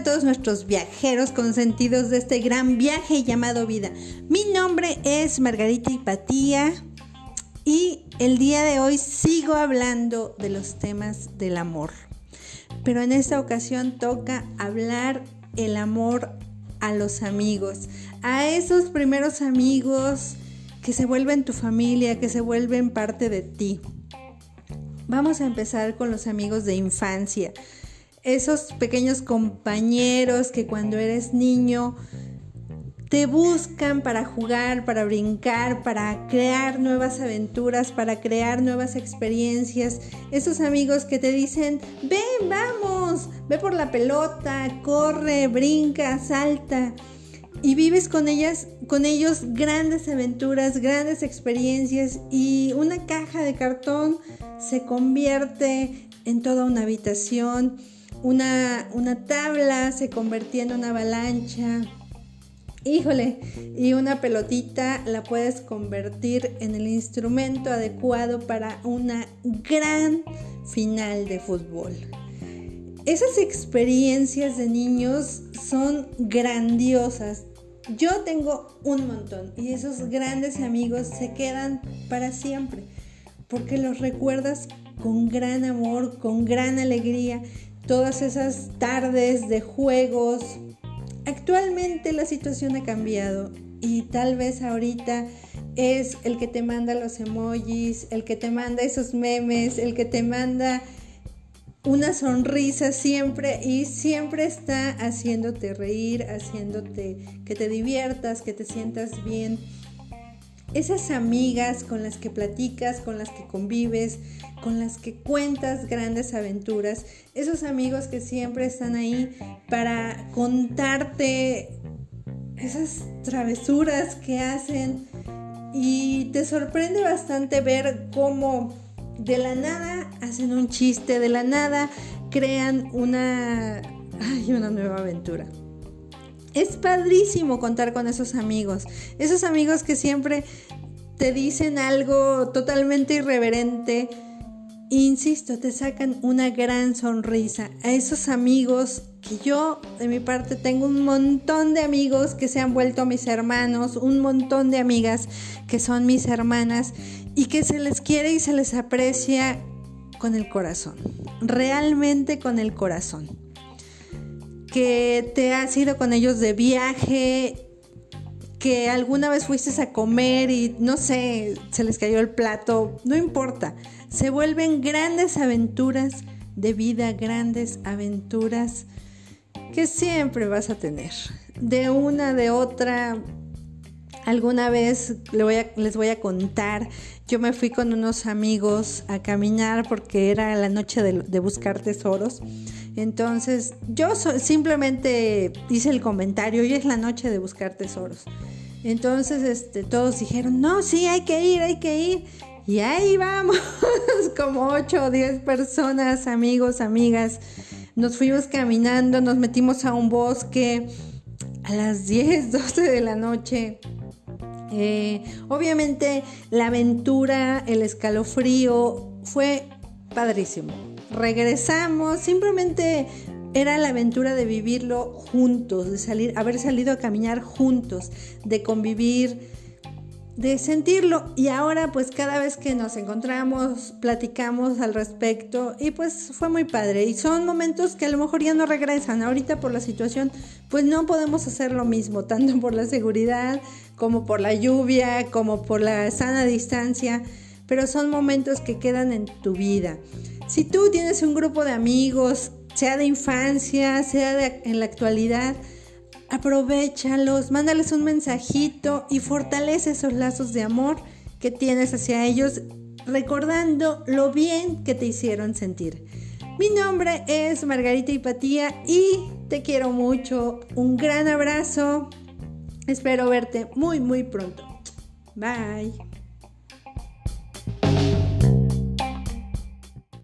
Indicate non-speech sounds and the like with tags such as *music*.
a todos nuestros viajeros consentidos de este gran viaje llamado vida. Mi nombre es Margarita Hipatía y el día de hoy sigo hablando de los temas del amor. Pero en esta ocasión toca hablar el amor a los amigos, a esos primeros amigos que se vuelven tu familia, que se vuelven parte de ti. Vamos a empezar con los amigos de infancia esos pequeños compañeros que cuando eres niño te buscan para jugar, para brincar, para crear nuevas aventuras, para crear nuevas experiencias. Esos amigos que te dicen, ven, vamos, ve por la pelota, corre, brinca, salta. Y vives con ellas, con ellos grandes aventuras, grandes experiencias y una caja de cartón se convierte en toda una habitación una, tabla se convertía en una avalancha. Híjole, y una pelotita la puedes convertir en el instrumento adecuado para una gran final de fútbol. Esas experiencias de niños son grandiosas. Yo tengo un montón y esos grandes amigos se quedan para siempre porque los recuerdas con gran amor, con gran alegría todas esas tardes de juegos. Actualmente la situación ha cambiado y tal vez ahorita es el que te manda los emojis, el que te manda esos memes, el que te manda una sonrisa siempre y siempre está haciéndote reír, haciéndote que te diviertas, que te sientas bien esas amigas con las que platicas, con las que convives, con las que cuentas grandes aventuras, esos amigos que siempre están ahí para contarte esas travesuras que hacen y te sorprende bastante ver cómo de la nada hacen un chiste, de la nada crean una, una nueva aventura. Es padrísimo contar con esos amigos, esos amigos que siempre te dicen algo totalmente irreverente. Insisto, te sacan una gran sonrisa. A esos amigos que yo, de mi parte, tengo un montón de amigos que se han vuelto mis hermanos, un montón de amigas que son mis hermanas y que se les quiere y se les aprecia con el corazón, realmente con el corazón que te has ido con ellos de viaje, que alguna vez fuiste a comer y no sé, se les cayó el plato, no importa. Se vuelven grandes aventuras de vida, grandes aventuras que siempre vas a tener. De una, de otra, alguna vez les voy a contar, yo me fui con unos amigos a caminar porque era la noche de buscar tesoros. Entonces, yo simplemente hice el comentario, hoy es la noche de buscar tesoros. Entonces, este, todos dijeron, no, sí, hay que ir, hay que ir. Y ahí vamos, *laughs* como 8 o 10 personas, amigos, amigas. Nos fuimos caminando, nos metimos a un bosque a las *laughs* 10, 12 de la noche. Eh, obviamente la aventura, el escalofrío fue padrísimo regresamos, simplemente era la aventura de vivirlo juntos, de salir, haber salido a caminar juntos, de convivir, de sentirlo. Y ahora pues cada vez que nos encontramos, platicamos al respecto y pues fue muy padre. Y son momentos que a lo mejor ya no regresan. Ahorita por la situación pues no podemos hacer lo mismo, *laughs* tanto por la seguridad como por la lluvia, como por la sana distancia. Pero son momentos que quedan en tu vida. Si tú tienes un grupo de amigos, sea de infancia, sea en la actualidad, aprovechalos, mándales un mensajito y fortalece esos lazos de amor que tienes hacia ellos, recordando lo bien que te hicieron sentir. Mi nombre es Margarita Hipatía y te quiero mucho. Un gran abrazo. Espero verte muy, muy pronto. Bye.